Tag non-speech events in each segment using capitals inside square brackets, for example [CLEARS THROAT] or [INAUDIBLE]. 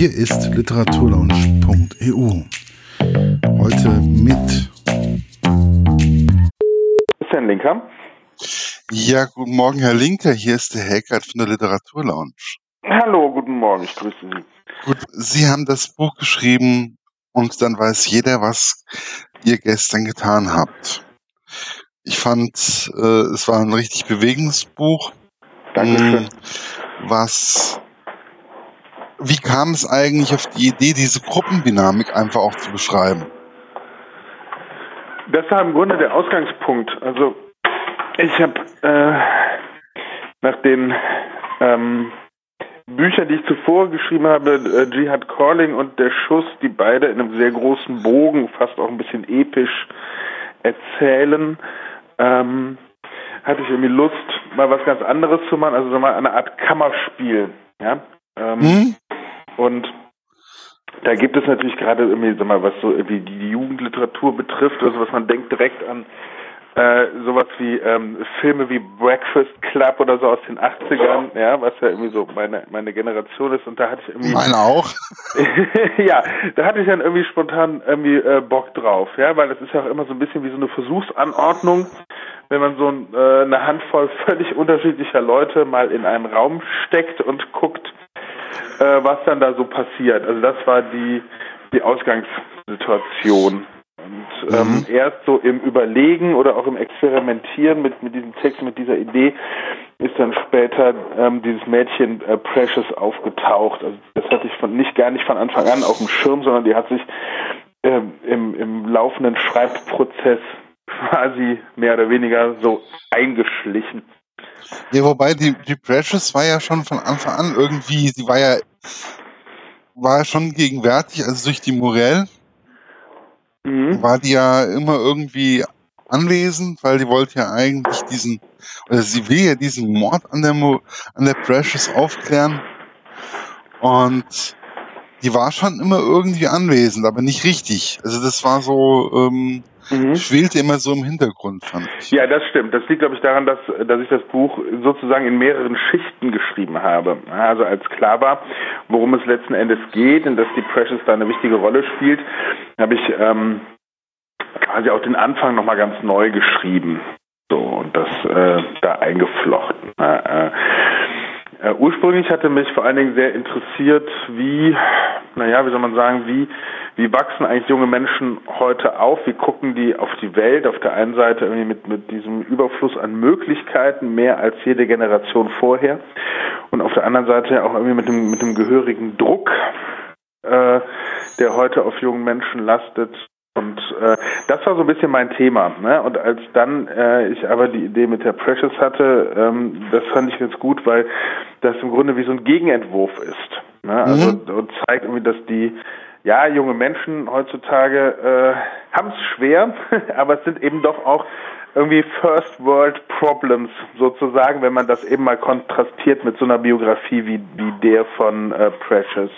Hier ist literaturlaunch.eu. Heute mit Christian Linker. Ja, guten Morgen, Herr Linker. Hier ist der Helgert von der Literaturlounge. Hallo, guten Morgen, ich grüße Sie. Gut, Sie haben das Buch geschrieben und dann weiß jeder, was ihr gestern getan habt. Ich fand, äh, es war ein richtig bewegendes Buch. Dankeschön. Mm, Was, wie kam es eigentlich auf die Idee, diese Gruppendynamik einfach auch zu beschreiben? Das war im Grunde der Ausgangspunkt. Also ich habe äh, nach den ähm, Büchern, die ich zuvor geschrieben habe, äh, Jihad Calling und Der Schuss, die beide in einem sehr großen Bogen, fast auch ein bisschen episch erzählen, ähm, hatte ich irgendwie Lust, mal was ganz anderes zu machen, also so mal eine Art Kammerspiel. Ja? Ähm, Hm? Und da gibt es natürlich gerade irgendwie, sag mal, was so irgendwie die Jugendliteratur betrifft, also was man denkt direkt an äh, sowas wie ähm, Filme wie Breakfast Club oder so aus den 80ern, ja, was ja irgendwie so meine meine Generation ist und da hatte ich irgendwie Meine auch. [LAUGHS] ja, da hatte ich dann irgendwie spontan irgendwie äh, Bock drauf, ja, weil das ist ja auch immer so ein bisschen wie so eine Versuchsanordnung, wenn man so äh, eine Handvoll [LAUGHS] völlig unterschiedlicher Leute mal in einen Raum steckt und guckt, äh, was dann da so passiert. Also das war die die Ausgangssituation. Und ähm, Mhm. erst so im Überlegen oder auch im Experimentieren mit, mit diesem Text, mit dieser Idee, ist dann später ähm, dieses Mädchen äh, Precious aufgetaucht. Also das hatte ich von nicht gar nicht von Anfang an auf dem Schirm, sondern die hat sich ähm, im, im laufenden Schreibprozess [LAUGHS] quasi mehr oder weniger so eingeschlichen. Ja, wobei die, die Precious war ja schon von Anfang an irgendwie, sie war ja, war schon gegenwärtig, also durch die Morell Mhm. war die ja immer irgendwie anwesend, weil die wollte ja eigentlich diesen, oder sie will ja diesen Mord an der, Mo, an der Precious aufklären. Und die war schon immer irgendwie anwesend, aber nicht richtig. Also das war so, ähm, Mhm. schwelte immer so im Hintergrund, fand ich. Ja, das stimmt. Das liegt, glaube ich, daran, dass, dass ich das Buch sozusagen in mehreren Schichten geschrieben habe. Also als klar war, worum es letzten Endes geht und dass die Precious da eine wichtige Rolle spielt, habe ich ähm, quasi auch den Anfang nochmal ganz neu geschrieben. So, und das äh, da eingeflochten. Äh, äh, ursprünglich hatte mich vor allen Dingen sehr interessiert, wie, naja, wie soll man sagen, wie, wie wachsen eigentlich junge Menschen heute auf? Wie gucken die auf die Welt? Auf der einen Seite irgendwie mit, mit diesem Überfluss an Möglichkeiten, mehr als jede Generation vorher. Und auf der anderen Seite auch irgendwie mit dem, mit dem gehörigen Druck, äh, der heute auf jungen Menschen lastet. Und äh, das war so ein bisschen mein Thema. Ne? Und als dann äh, ich aber die Idee mit der Precious hatte, ähm, das fand ich ganz gut, weil das im Grunde wie so ein Gegenentwurf ist. Ne? Also und zeigt irgendwie, dass die ja junge Menschen heutzutage äh, haben es schwer, [LAUGHS] aber es sind eben doch auch irgendwie First World Problems sozusagen, wenn man das eben mal kontrastiert mit so einer Biografie wie, wie der von äh, Precious.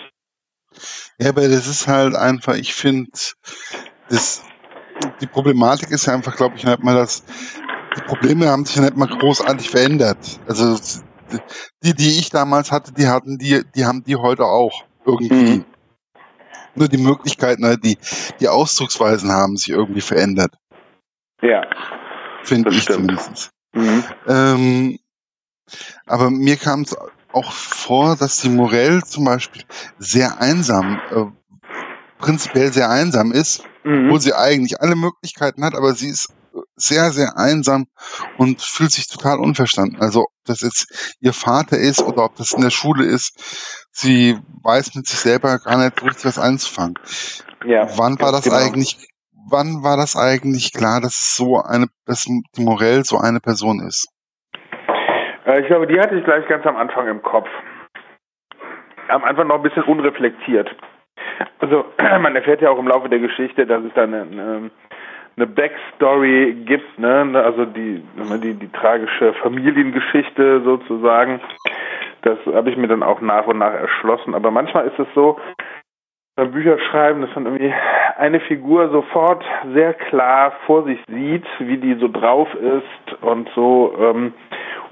Ja, aber das ist halt einfach, ich finde, das, die Problematik ist ja einfach, glaube ich, nicht mal das, die Probleme haben sich nicht mal großartig verändert. Also, die, die ich damals hatte, die hatten die, die haben die heute auch irgendwie. Mhm. Nur die Möglichkeiten, halt, die, die Ausdrucksweisen haben sich irgendwie verändert, Ja. finde ich stimmt. zumindest. Mhm. Ähm, aber mir kam es auch vor, dass die Morell zum Beispiel sehr einsam, äh, prinzipiell sehr einsam ist, Mhm. obwohl sie eigentlich alle Möglichkeiten hat, aber sie ist sehr, sehr einsam und fühlt sich total unverstanden. Also ob das jetzt ihr Vater ist oder ob das in der Schule ist, sie weiß mit sich selber gar nicht richtig was anzufangen. Ja, Wann war das genau. eigentlich, wann war das eigentlich klar, dass es so eine, dass die Morell so eine Person ist? Äh, ich glaube, die hatte ich gleich ganz am Anfang im Kopf. Am Anfang noch ein bisschen unreflektiert. Also [CLEARS THROAT] man erfährt ja auch im Laufe der Geschichte, dass es da eine, eine, Backstory gibt, ne? Also die, die, die tragische Familiengeschichte sozusagen. Das habe ich mir dann auch nach und nach erschlossen. Aber manchmal ist es so, beim Bücherschreiben, dass man irgendwie eine Figur sofort sehr klar vor sich sieht, wie die so drauf ist und so ähm,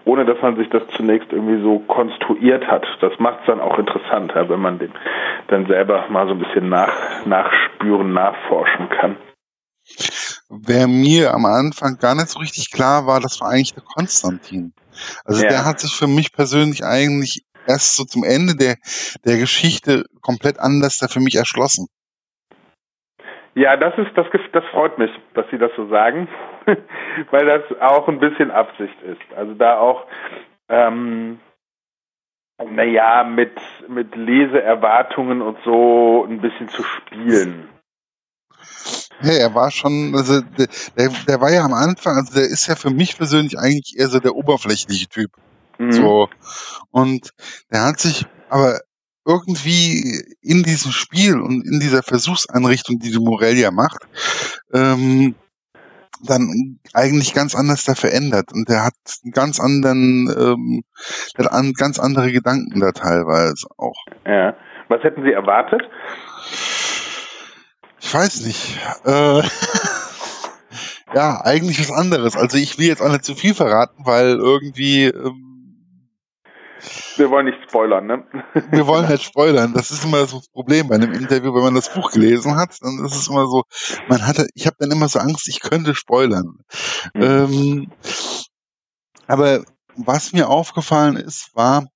ohne dass man sich das zunächst irgendwie so konstruiert hat. Das macht es dann auch interessant, wenn man den dann selber mal so ein bisschen nach, nachspüren, nachforschen kann. Wer mir am Anfang gar nicht so richtig klar war, das war eigentlich der Konstantin. Also ja. der hat sich für mich persönlich eigentlich erst so zum Ende der, der Geschichte komplett anders da für mich erschlossen. Ja, das ist das das freut mich, dass Sie das so sagen, [LAUGHS] weil das auch ein bisschen Absicht ist. Also da auch ähm, naja, mit, mit Leseerwartungen und so ein bisschen zu spielen. Ja, er war schon, also der, der war ja am Anfang, also der ist ja für mich persönlich eigentlich eher so der oberflächliche Typ. Mhm. So. Und der hat sich aber irgendwie in diesem Spiel und in dieser Versuchseinrichtung, die die Morelia macht, ähm, dann eigentlich ganz anders da verändert. Und der hat einen ganz anderen, ähm, der hat an, ganz andere Gedanken da teilweise auch. Ja. Was hätten Sie erwartet? Ich weiß nicht. Äh, [LAUGHS] ja, eigentlich was anderes. Also ich will jetzt auch nicht zu viel verraten, weil irgendwie ähm, wir wollen nicht spoilern, ne? [LAUGHS] Wir wollen halt spoilern. Das ist immer so das Problem bei einem Interview, wenn man das Buch gelesen hat, dann ist es immer so, man hatte, ich habe dann immer so Angst, ich könnte spoilern. Mhm. Ähm, aber was mir aufgefallen ist, war,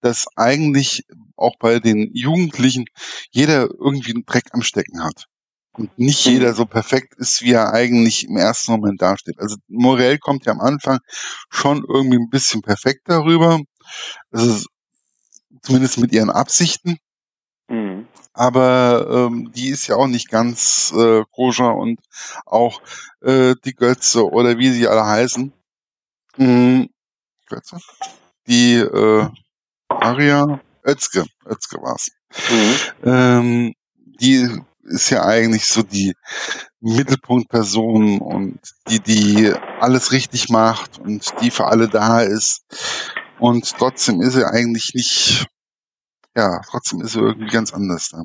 dass eigentlich auch bei den Jugendlichen jeder irgendwie einen Dreck am Stecken hat. Und nicht mhm. jeder so perfekt ist, wie er eigentlich im ersten Moment dasteht. Also Morell kommt ja am Anfang schon irgendwie ein bisschen perfekt darüber. Also zumindest mit ihren Absichten. Mhm. Aber ähm, die ist ja auch nicht ganz äh, koscher und auch äh, die Götze oder wie sie alle heißen. Mhm. Götze? Die äh, Aria Özge, Özge war's. Mhm. Ähm, die ist ja eigentlich so die Mittelpunktperson und die, die alles richtig macht und die für alle da ist. Und trotzdem ist er eigentlich nicht, ja, trotzdem ist er irgendwie ganz anders da.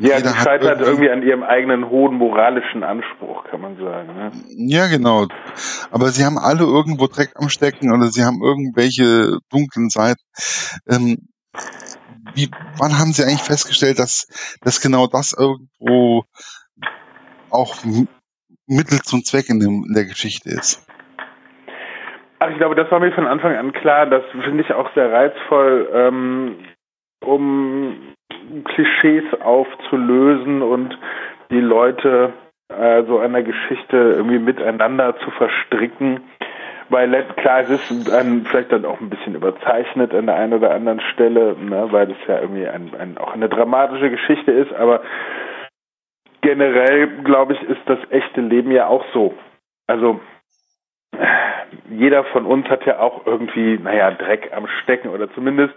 Ja, sie scheitert irgendwie, irgendwie, an ihrem eigenen hohen moralischen Anspruch, kann man sagen. Ne? Ja, genau. Aber sie haben alle irgendwo Dreck am Stecken oder sie haben irgendwelche dunklen Seiten. Ähm, wie, wann haben Sie eigentlich festgestellt, dass, dass genau das irgendwo auch Mittel zum Zweck in, dem, in der Geschichte ist? Ach, ich glaube, das war mir von Anfang an klar. Das finde ich auch sehr reizvoll, ähm, um Klischees aufzulösen und die Leute äh, so einer Geschichte irgendwie miteinander zu verstricken. Weil klar, es ist ein, vielleicht dann auch ein bisschen überzeichnet an der einen oder anderen Stelle, ne, weil es ja irgendwie ein, ein, auch eine dramatische Geschichte ist, aber generell, glaube ich, ist das echte Leben ja auch so. Also jeder von uns hat ja auch irgendwie, naja, Dreck am Stecken oder zumindest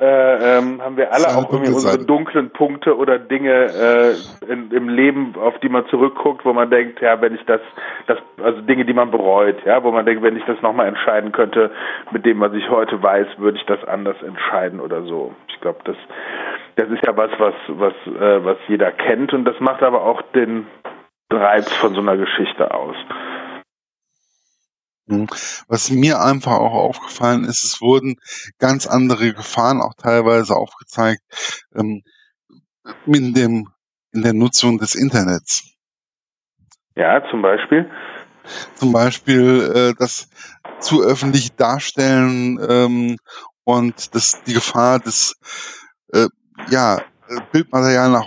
äh, ähm, haben wir alle auch irgendwie unsere dunklen Punkte oder Dinge äh, in, im Leben, auf die man zurückguckt, wo man denkt, ja, wenn ich das, das, also Dinge, die man bereut, ja, wo man denkt, wenn ich das nochmal entscheiden könnte, mit dem, was ich heute weiß, würde ich das anders entscheiden oder so. Ich glaube, das, das ist ja was, was, was, äh, was jeder kennt und das macht aber auch den Reiz von so einer Geschichte aus. Mhm. Was mir einfach auch aufgefallen ist, es wurden ganz andere Gefahren auch teilweise aufgezeigt ähm, in dem in der Nutzung des Internets. Ja, zum Beispiel. Zum Beispiel äh, das zu öffentlich darstellen ähm, und das die Gefahr des äh, ja Bildmaterial nach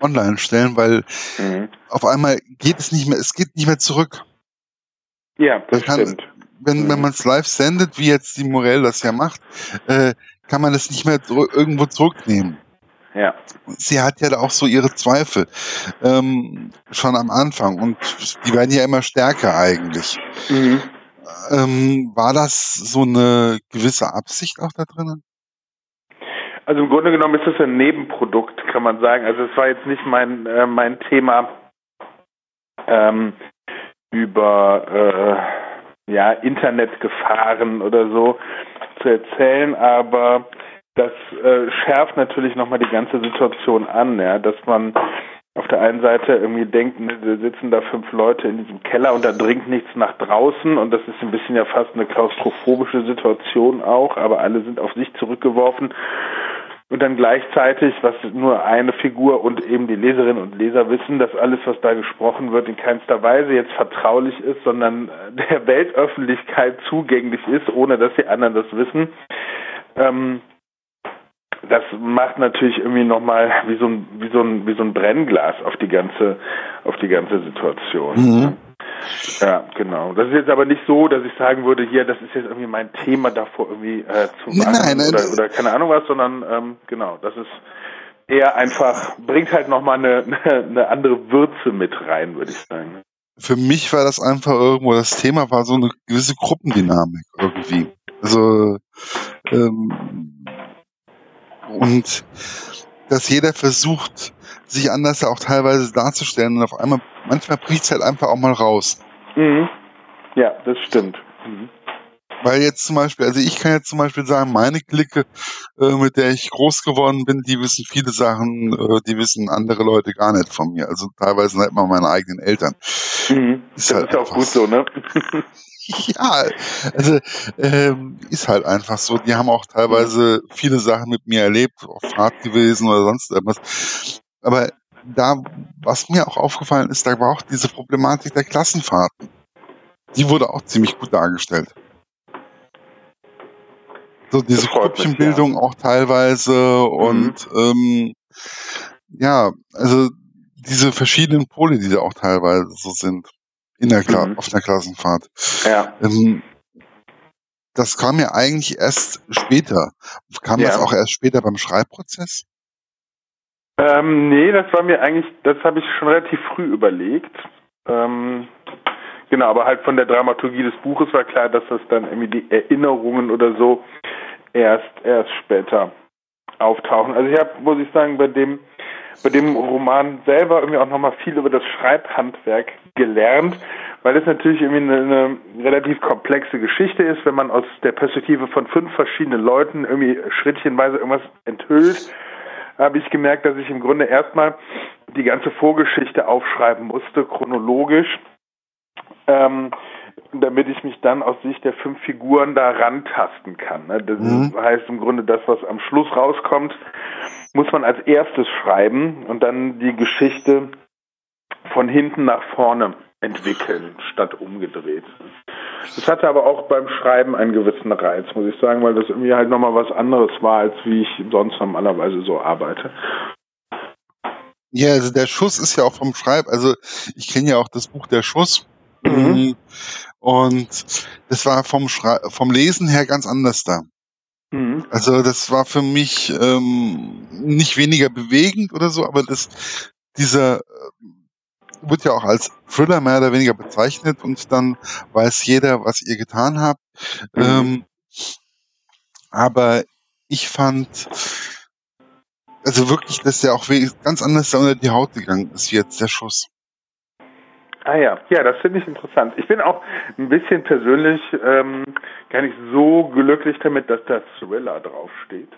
online stellen, weil mhm. auf einmal geht es nicht mehr, es geht nicht mehr zurück. Ja, das kann, stimmt. Wenn, wenn mhm. man es live sendet, wie jetzt die Morell das ja macht, äh, kann man es nicht mehr irgendwo zurücknehmen. Ja. Sie hat ja auch so ihre Zweifel ähm, schon am Anfang und die werden ja immer stärker eigentlich. Mhm. Ähm, war das so eine gewisse Absicht auch da drinnen? Also im Grunde genommen ist das ein Nebenprodukt, kann man sagen. Also es war jetzt nicht mein äh, mein Thema. Ähm, über äh, ja, Internetgefahren oder so zu erzählen, aber das äh, schärft natürlich nochmal die ganze Situation an, ja, dass man auf der einen Seite irgendwie denkt, ne, da sitzen da fünf Leute in diesem Keller und da dringt nichts nach draußen und das ist ein bisschen ja fast eine klaustrophobische Situation auch, aber alle sind auf sich zurückgeworfen und dann gleichzeitig, was nur eine Figur und eben die Leserinnen und Leser wissen, dass alles, was da gesprochen wird, in keinster Weise jetzt vertraulich ist, sondern [LAUGHS] der Weltöffentlichkeit zugänglich ist, ohne dass die anderen das wissen. Ähm, das macht natürlich irgendwie nochmal wie so ein, wie so ein, wie so ein Brennglas auf die ganze, auf die ganze Situation. Mhm. Ja, genau. Das ist jetzt aber nicht so, dass ich sagen würde, hier, das ist jetzt irgendwie mein Thema davor irgendwie äh, zu machen nein, nein, oder, oder keine Ahnung was, sondern ähm, genau, das ist eher einfach, bringt halt nochmal eine, [LAUGHS] eine, andere Würze mit rein, würde ich sagen. Für mich war das einfach irgendwo, das Thema war so eine gewisse Gruppendynamik irgendwie. Also ähm, und dass jeder versucht, sich anders auch teilweise darzustellen und auf einmal, manchmal bricht es halt einfach auch mal raus. Mhm. Ja, das stimmt. Mhm. Weil jetzt zum Beispiel, also ich kann jetzt zum Beispiel sagen, meine Clique, äh, mit der ich groß geworden bin, die wissen viele Sachen, äh, die wissen andere Leute gar nicht von mir. Also teilweise nicht mal meine eigenen Eltern. Mhm. Ist das halt ist auch gut so, ne? [LAUGHS] [LAUGHS] ja, also ähm, ist halt einfach so. Die haben auch teilweise viele Sachen mit mir erlebt, auf Fahrt gewesen oder sonst irgendwas. Aber da, was mir auch aufgefallen ist, da war auch diese Problematik der Klassenfahrten. Die wurde auch ziemlich gut dargestellt. So diese Grüppchenbildung ja. auch teilweise und mhm. ähm, ja, also diese verschiedenen Pole, die da auch teilweise so sind in der Kla mhm. auf der Klassenfahrt. Ja. Ähm, das kam ja eigentlich erst später. Kam ja. das auch erst später beim Schreibprozess? Ähm, nee, das war mir eigentlich, das habe ich schon relativ früh überlegt. Ähm, genau, aber halt von der Dramaturgie des Buches war klar, dass das dann irgendwie die Erinnerungen oder so erst erst später auftauchen. Also ich habe, muss ich sagen, bei dem bei dem Roman selber irgendwie auch nochmal viel über das Schreibhandwerk gelernt, weil es natürlich irgendwie eine, eine, relativ komplexe Geschichte ist, wenn man aus der Perspektive von fünf verschiedenen Leuten irgendwie schrittchenweise irgendwas enthüllt, habe ich gemerkt, dass ich im Grunde erstmal die ganze Vorgeschichte aufschreiben musste, chronologisch, ähm, damit ich mich dann aus Sicht der fünf Figuren da rantasten kann. Ne? Das mhm. heißt im Grunde das, was am Schluss rauskommt, muss man als erstes schreiben und dann die Geschichte von hinten nach vorne entwickeln, statt umgedreht. Das hatte aber auch beim Schreiben einen gewissen Reiz, muss ich sagen, weil das irgendwie halt nochmal was anderes war, als wie ich sonst normalerweise so arbeite. Ja, also der Schuss ist ja auch vom Schreib, also ich kenne ja auch das Buch Der Schuss. Mhm. Und das war vom, Schrei vom Lesen her ganz anders da. Mhm. Also das war für mich ähm, nicht weniger bewegend oder so, aber das dieser äh, wird ja auch als Thriller mehr oder weniger bezeichnet und dann weiß jeder, was ihr getan habt. Mhm. Ähm, aber ich fand also wirklich, dass der auch ganz anders unter die Haut gegangen ist wie jetzt der Schuss. Ah ja, ja, das finde ich interessant. Ich bin auch ein bisschen persönlich ähm, gar nicht so glücklich damit, dass da Thriller draufsteht.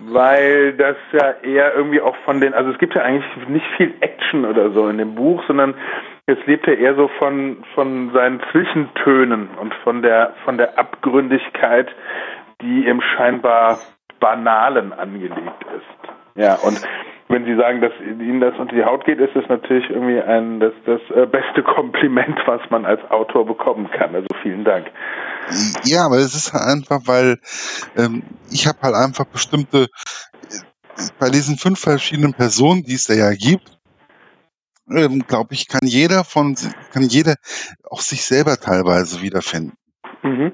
Weil das ja eher irgendwie auch von den, also es gibt ja eigentlich nicht viel Action oder so in dem Buch, sondern es lebt ja eher so von, von seinen Zwischentönen und von der, von der Abgründigkeit, die im scheinbar Banalen angelegt ist. Ja, und wenn Sie sagen, dass Ihnen das unter die Haut geht, ist das natürlich irgendwie ein das, das äh, beste [LAUGHS] Kompliment, was man als Autor bekommen kann. Also vielen Dank. Ja, aber es ist halt einfach, weil ähm, ich habe halt einfach bestimmte äh, bei diesen fünf verschiedenen Personen, die es da ja gibt, ähm, glaube ich, kann jeder von kann jeder auch sich selber teilweise wiederfinden. Mhm.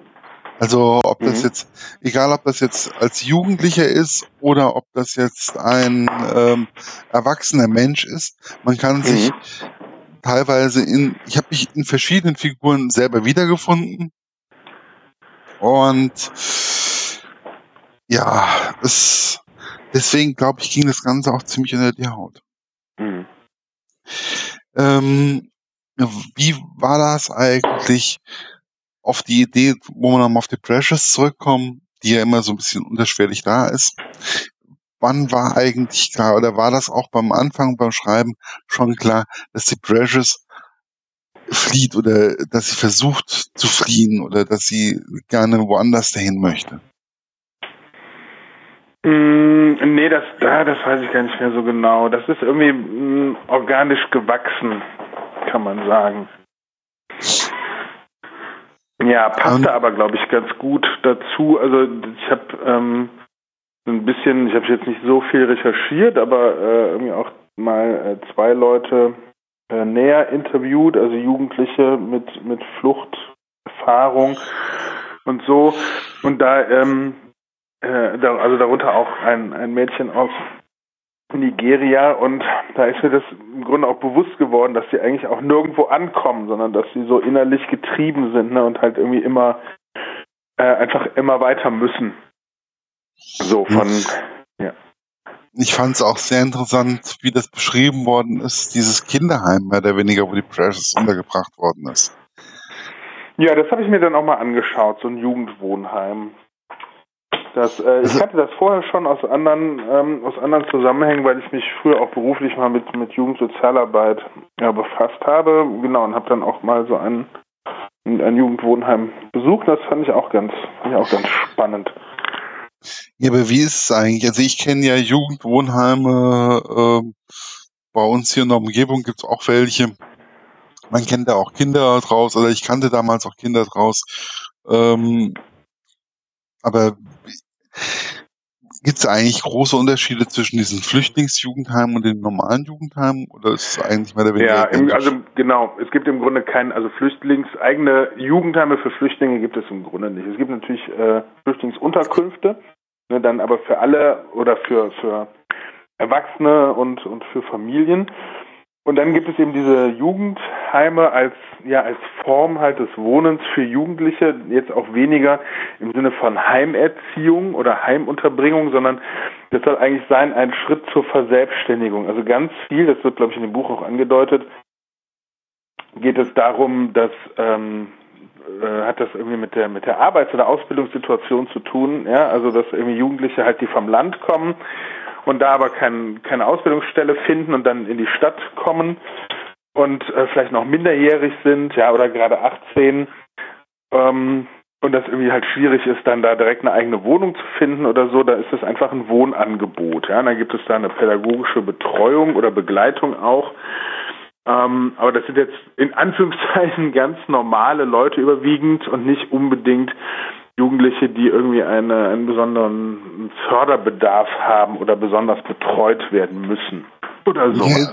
Also ob das mhm. jetzt, egal ob das jetzt als Jugendlicher ist oder ob das jetzt ein ähm, erwachsener Mensch ist, man kann mhm. sich teilweise in, ich habe mich in verschiedenen Figuren selber wiedergefunden. Und ja, es, deswegen glaube ich, ging das Ganze auch ziemlich unter die Haut. Mhm. Ähm, wie war das eigentlich auf die Idee, wo wir nochmal auf die Precious zurückkommen, die ja immer so ein bisschen unterschwellig da ist. wann war eigentlich klar oder war das auch beim Anfang beim Schreiben schon klar, dass die Precious flieht oder dass sie versucht zu fliehen oder dass sie gerne woanders dahin möchte? Mm, nee, das, ah, das weiß ich gar nicht mehr so genau. Das ist irgendwie mm, organisch gewachsen, kann man sagen. Ja, passte um, aber, glaube ich, ganz gut dazu. Also ich habe ähm, ein bisschen, ich habe jetzt nicht so viel recherchiert, aber äh, irgendwie auch mal äh, zwei Leute äh, näher interviewt, also Jugendliche mit, mit Fluchterfahrung und so. Und da, ähm, äh, da, also darunter auch ein, ein Mädchen aus Nigeria und da ist mir das im Grunde auch bewusst geworden, dass sie eigentlich auch nirgendwo ankommen, sondern dass sie so innerlich getrieben sind ne, und halt irgendwie immer äh, einfach immer weiter müssen. So von ja. Ich fand es auch sehr interessant, wie das beschrieben worden ist, dieses Kinderheim mehr oder weniger, wo die Precious untergebracht worden ist. Ja, das habe ich mir dann auch mal angeschaut, so ein Jugendwohnheim. Das, äh, ich kannte das vorher schon aus anderen, ähm, aus anderen Zusammenhängen, weil ich mich früher auch beruflich mal mit, mit Jugendsozialarbeit ja, befasst habe. Genau, und habe dann auch mal so ein, ein Jugendwohnheim besucht. Das fand ich auch ganz, fand ich auch ganz spannend. Ja, aber wie ist es eigentlich? Also ich kenne ja Jugendwohnheime, äh, bei uns hier in der Umgebung gibt es auch welche. Man kennt da auch Kinder draus, oder ich kannte damals auch Kinder draus. Ähm, aber Gibt es eigentlich große Unterschiede zwischen diesen Flüchtlingsjugendheimen und den normalen Jugendheimen oder ist es eigentlich mehr oder weniger? Ja, im, also genau. Es gibt im Grunde kein, also Flüchtlings, eigene Jugendheime für Flüchtlinge gibt es im Grunde nicht. Es gibt natürlich äh, Flüchtlingsunterkünfte, ne, dann aber für alle oder für, für Erwachsene und, und für Familien. Und dann gibt es eben diese Jugendheime als, ja, als Form halt des Wohnens für Jugendliche, jetzt auch weniger im Sinne von Heimerziehung oder Heimunterbringung, sondern das soll eigentlich sein, ein Schritt zur Verselbstständigung. Also ganz viel, das wird, glaube ich, in dem Buch auch angedeutet, geht es darum, dass ähm, äh, hat das irgendwie mit der mit der Arbeits- oder Ausbildungssituation zu tun, ja, also dass irgendwie Jugendliche halt, die vom Land kommen und da aber kein, keine Ausbildungsstelle finden und dann in die Stadt kommen und äh, vielleicht noch minderjährig sind, ja, oder gerade 18 ähm, und das irgendwie halt schwierig ist, dann da direkt eine eigene Wohnung zu finden oder so, da ist es einfach ein Wohnangebot, ja, und dann gibt es da eine pädagogische Betreuung oder Begleitung auch. Ähm, aber das sind jetzt in Anführungszeichen [LAUGHS] ganz normale Leute überwiegend und nicht unbedingt Jugendliche, die irgendwie eine, einen besonderen Förderbedarf haben oder besonders betreut werden müssen oder sowas.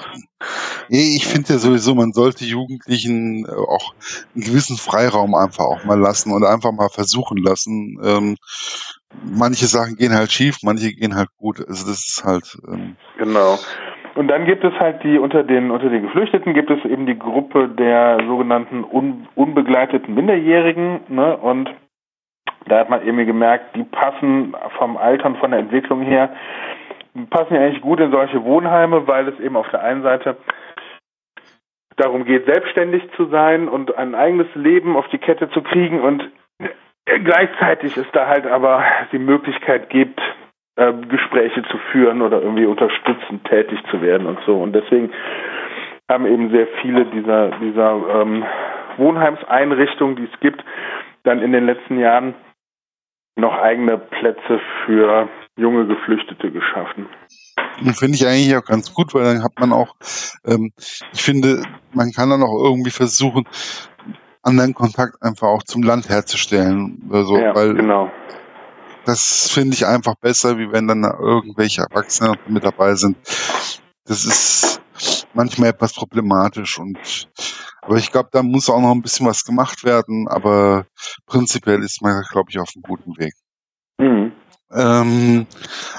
Nee, ich finde ja sowieso, man sollte Jugendlichen äh, auch einen gewissen Freiraum einfach auch mal lassen und einfach mal versuchen lassen. Ähm, manche Sachen gehen halt schief, manche gehen halt gut. Also das ist halt. Ähm genau. Und dann gibt es halt die unter den unter den Geflüchteten gibt es eben die Gruppe der sogenannten un, unbegleiteten Minderjährigen, ne? Und da hat man irgendwie gemerkt, die passen vom Alter und von der Entwicklung her, passen ja eigentlich gut in solche Wohnheime, weil es eben auf der einen Seite darum geht, selbstständig zu sein und ein eigenes Leben auf die Kette zu kriegen und gleichzeitig es da halt aber die Möglichkeit gibt, äh, Gespräche zu führen oder irgendwie unterstützend tätig zu werden und so. Und deswegen haben eben sehr viele dieser, dieser ähm, Wohnheimseinrichtungen, die es gibt, dann in den letzten Jahren noch eigene Plätze für junge Geflüchtete geschaffen. Finde ich eigentlich auch ganz gut, weil dann hat man auch, ähm, ich finde, man kann dann auch irgendwie versuchen, anderen Kontakt einfach auch zum Land herzustellen. Also, ja, weil genau. Das finde ich einfach besser, wie wenn dann irgendwelche Erwachsene mit dabei sind. Das ist manchmal etwas problematisch und aber ich glaube, da muss auch noch ein bisschen was gemacht werden, aber prinzipiell ist man, glaube ich, auf einem guten Weg. Mhm. Ähm,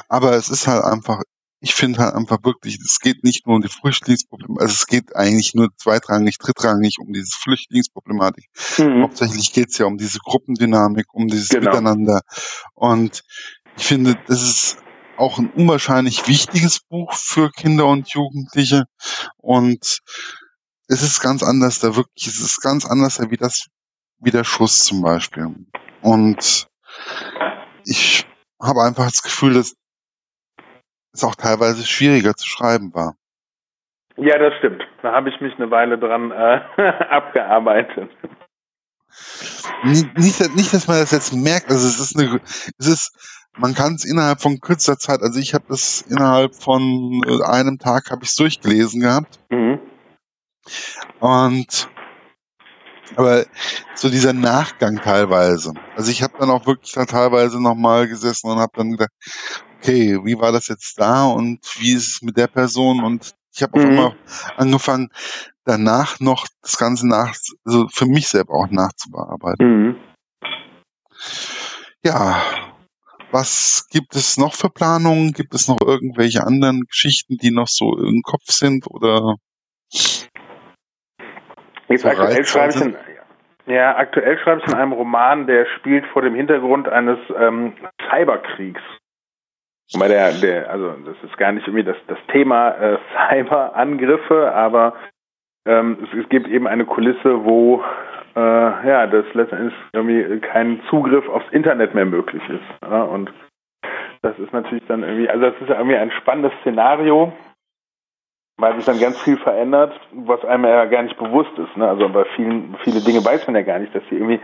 aber es ist halt einfach, ich finde halt einfach wirklich, es geht nicht nur um die Flüchtlingsproblematik, also es geht eigentlich nur zweitrangig, drittrangig um diese Flüchtlingsproblematik. Mhm. Hauptsächlich geht es ja um diese Gruppendynamik, um dieses genau. Miteinander. Und ich finde, das ist auch ein unwahrscheinlich wichtiges Buch für Kinder und Jugendliche. Und es ist ganz anders, da wirklich, es ist ganz anders wie das, wie der Schuss zum Beispiel. Und ich habe einfach das Gefühl, dass es auch teilweise schwieriger zu schreiben war. Ja, das stimmt. Da habe ich mich eine Weile dran äh, [LAUGHS] abgearbeitet. Nicht, nicht, dass man das jetzt merkt. Also es ist eine, es ist, man kann es innerhalb von kürzester Zeit. Also ich habe es innerhalb von äh, einem Tag habe ich es durchgelesen gehabt. Mhm. Und aber so dieser Nachgang teilweise. Also ich habe dann auch wirklich dann teilweise nochmal gesessen und habe dann gedacht, okay, wie war das jetzt da und wie ist es mit der Person und ich habe auch mhm. immer angefangen, danach noch das Ganze nach, also für mich selber auch nachzubearbeiten. Mhm. Ja, was gibt es noch für Planungen? Gibt es noch irgendwelche anderen Geschichten, die noch so im Kopf sind oder? Jetzt aktuell schreibe ich in, ja, aktuell schreibe ich in einem Roman, der spielt vor dem Hintergrund eines ähm, Cyberkriegs. Wobei der, der, also das ist gar nicht irgendwie das, das Thema äh, [LAUGHS] Cyberangriffe, aber ähm, es, es, gibt eben eine Kulisse, wo äh, ja, das letztendlich irgendwie kein Zugriff aufs Internet mehr möglich ist. Ja? Und das ist natürlich dann irgendwie, also das ist irgendwie ein spannendes Szenario, weil sich dann ganz viel verändert, was einem ja gar nicht bewusst ist. Ne? Also bei vielen, viele Dinge weiß man ja gar nicht, dass sie irgendwie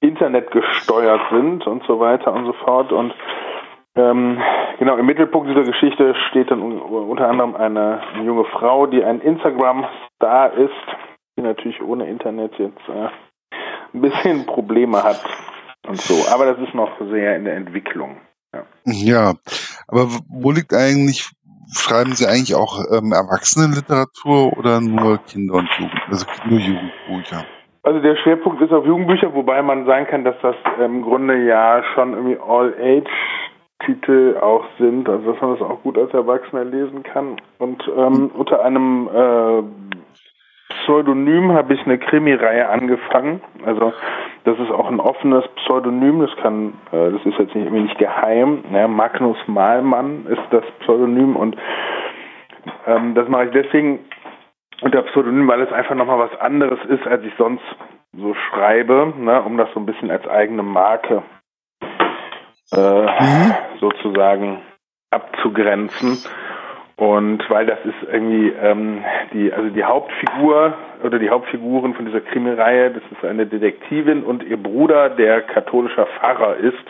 Internet gesteuert sind und so weiter und so fort. Und ähm, genau, im Mittelpunkt dieser Geschichte steht dann unter anderem eine, junge Frau, die ein Instagram-Star ist, die natürlich ohne Internet jetzt äh, ein bisschen Probleme hat und so. Aber das ist noch sehr in der Entwicklung. Ja, ja aber wo liegt eigentlich schreiben Sie eigentlich auch ähm, Erwachsenenliteratur oder nur Kinder- und Jugend, also nur Jugendbücher? Also der Schwerpunkt ist auf Jugendbücher, wobei man sagen kann, dass das im Grunde ja schon irgendwie All-Age-Titel auch sind, also dass man das auch gut als Erwachsener lesen kann. Und ähm, unter einem äh, Pseudonym habe ich eine Krimireihe angefangen. Also das ist auch ein offenes Pseudonym. Das kann, äh, das ist jetzt nicht, irgendwie nicht geheim. Ja, Magnus Malmann ist das Pseudonym und ähm, das mache ich deswegen unter Pseudonym, weil es einfach nochmal was anderes ist, als ich sonst so schreibe, ne, um das so ein bisschen als eigene Marke äh, mhm. sozusagen abzugrenzen. Und weil das ist irgendwie ähm, die, also die Hauptfigur oder die Hauptfiguren von dieser Krimireihe, das ist eine Detektivin und ihr Bruder, der katholischer Pfarrer ist.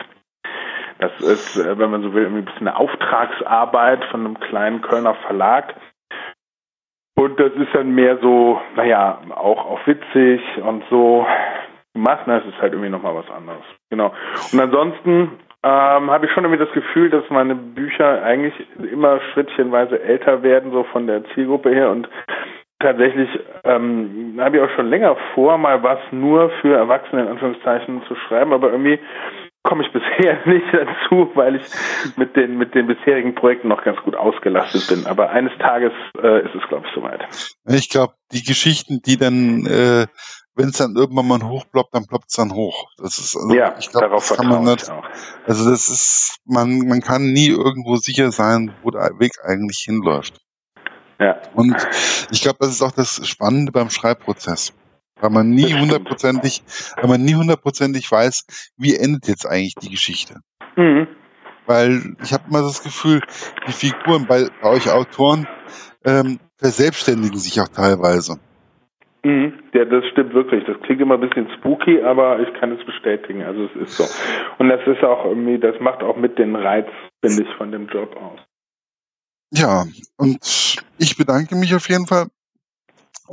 Das ist, äh, wenn man so will, ein bisschen eine Auftragsarbeit von einem kleinen Kölner Verlag. Und das ist dann mehr so, naja, auch, auch witzig und so gemacht. Das ist halt irgendwie nochmal was anderes. Genau. Und ansonsten ähm, habe ich schon irgendwie das Gefühl, dass meine Bücher eigentlich immer schrittchenweise älter werden, so von der Zielgruppe her. Und tatsächlich ähm, habe ich auch schon länger vor, mal was nur für Erwachsene in Anführungszeichen zu schreiben, aber irgendwie komme ich [LAUGHS] bisher nicht dazu, weil ich mit den mit den bisherigen Projekten noch ganz gut ausgelastet bin. Aber eines Tages äh, ist es, glaube ich, soweit. Ich glaube, die Geschichten, die dann äh, wenn es dann irgendwann mal hochploppt, dann ploppt es dann hoch. Das ist, also, ja, ich glaube, das kann man nicht. Also das ist, man, man kann nie irgendwo sicher sein, wo der Weg eigentlich hinläuft. Ja. Und ich glaube, das ist auch das Spannende beim Schreibprozess. Weil man nie hundertprozentig, weil man nie hundertprozentig weiß, wie endet jetzt eigentlich die Geschichte. Mhm. Weil ich habe immer das Gefühl, die Figuren bei, bei euch Autoren ähm, verselbstständigen sich auch teilweise. Mhm. Ja, das stimmt wirklich. Das klingt immer ein bisschen spooky, aber ich kann es bestätigen. Also es ist so. Und das ist auch irgendwie, das macht auch mit den Reiz, finde ich, von dem Job aus. Ja, und ich bedanke mich auf jeden Fall.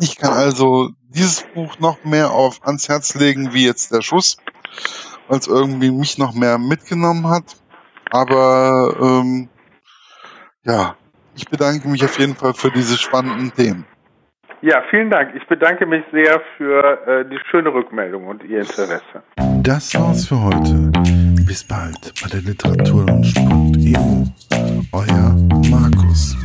Ich kann also dieses Buch noch mehr auf ans Herz legen wie jetzt der Schuss, weil es irgendwie mich noch mehr mitgenommen hat. Aber ähm, ja, ich bedanke mich auf jeden Fall für diese spannenden Themen. Ja, vielen Dank. Ich bedanke mich sehr für äh, die schöne Rückmeldung und Ihr Interesse. Das war's für heute. Bis bald bei der Literaturlaunch.eu. Euer Markus.